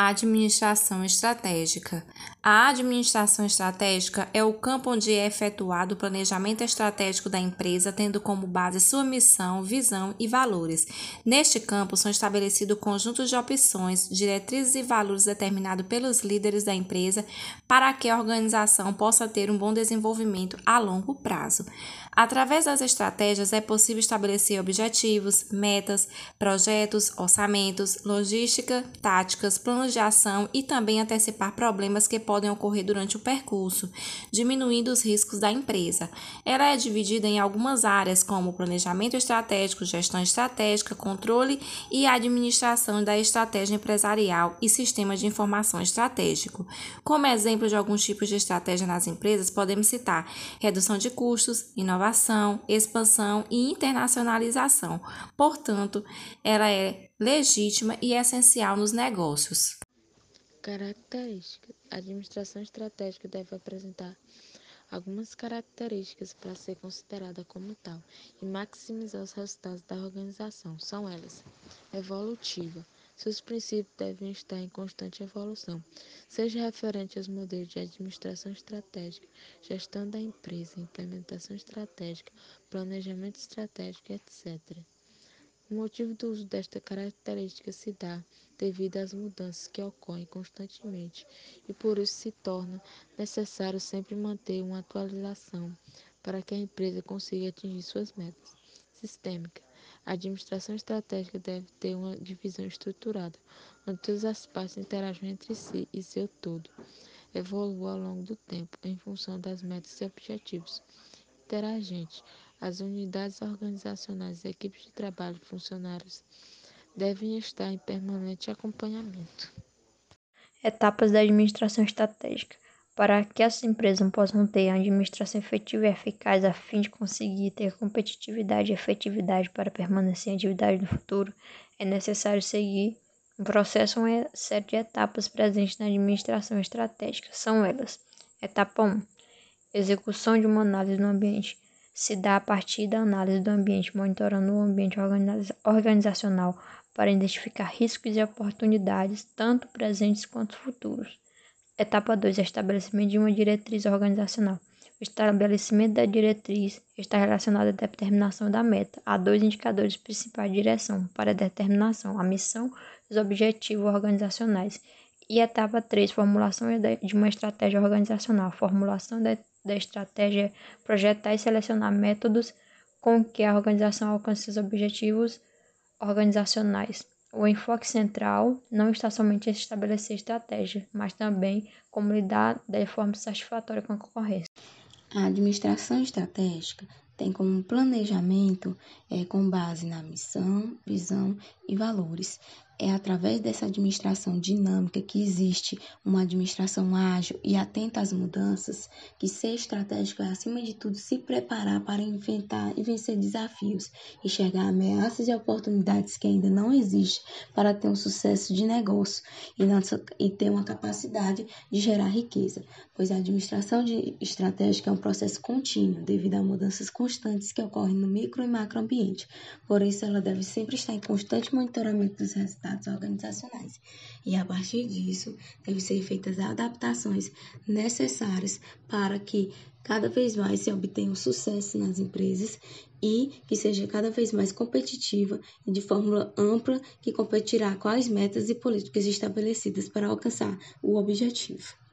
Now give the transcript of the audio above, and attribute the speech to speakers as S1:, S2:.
S1: Administração estratégica. A administração estratégica é o campo onde é efetuado o planejamento estratégico da empresa, tendo como base sua missão, visão e valores. Neste campo são estabelecidos conjuntos de opções, diretrizes e valores determinados pelos líderes da empresa para que a organização possa ter um bom desenvolvimento a longo prazo. Através das estratégias é possível estabelecer objetivos, metas, projetos, orçamentos, logística, táticas, planos de ação e também antecipar problemas que podem ocorrer durante o percurso, diminuindo os riscos da empresa. Ela é dividida em algumas áreas como planejamento estratégico, gestão estratégica, controle e administração da estratégia empresarial e sistema de informação estratégico. Como exemplo de alguns tipos de estratégia nas empresas, podemos citar redução de custos, inovação, expansão e internacionalização. Portanto, ela é legítima e essencial nos negócios.
S2: Características: A administração estratégica deve apresentar algumas características para ser considerada como tal e maximizar os resultados da organização. São elas: evolutiva seus princípios devem estar em constante evolução, seja referente aos modelos de administração estratégica, gestão da empresa, implementação estratégica, planejamento estratégico, etc. O motivo do uso desta característica se dá devido às mudanças que ocorrem constantemente e por isso se torna necessário sempre manter uma atualização para que a empresa consiga atingir suas metas. Sistêmica a administração estratégica deve ter uma divisão estruturada, onde todas as partes interagem entre si e seu todo evolua ao longo do tempo, em função das metas e objetivos. Interagente. As unidades organizacionais, equipes de trabalho e funcionários devem estar em permanente acompanhamento.
S3: Etapas da administração estratégica. Para que as empresas possam ter administração efetiva e eficaz a fim de conseguir ter competitividade e efetividade para permanecer em atividade no futuro, é necessário seguir um processo uma série de etapas presentes na administração estratégica. São elas: etapa 1. Execução de uma análise do ambiente. Se dá a partir da análise do ambiente, monitorando o ambiente organizacional para identificar riscos e oportunidades, tanto presentes quanto futuros. Etapa 2. Estabelecimento de uma diretriz organizacional. O estabelecimento da diretriz está relacionado à determinação da meta. Há dois indicadores principais de direção para a determinação: a missão e os objetivos organizacionais. E etapa 3, formulação de uma estratégia organizacional. Formulação da, da estratégia é projetar e selecionar métodos com que a organização alcance os objetivos organizacionais. O enfoque central não está somente em estabelecer estratégia, mas também como lidar de forma satisfatória com a concorrência.
S4: A administração estratégica tem como planejamento é, com base na missão, visão e valores é através dessa administração dinâmica que existe uma administração ágil e atenta às mudanças, que ser estratégico é, acima de tudo, se preparar para enfrentar e vencer desafios, enxergar ameaças e oportunidades que ainda não existem para ter um sucesso de negócio e, e ter uma capacidade de gerar riqueza, pois a administração estratégica é um processo contínuo devido a mudanças constantes que ocorrem no micro e macro ambiente. Por isso, ela deve sempre estar em constante monitoramento dos organizacionais. E a partir disso, devem ser feitas adaptações necessárias para que cada vez mais se obtenha um sucesso nas empresas e que seja cada vez mais competitiva e de fórmula ampla que competirá com as metas e políticas estabelecidas para alcançar o objetivo.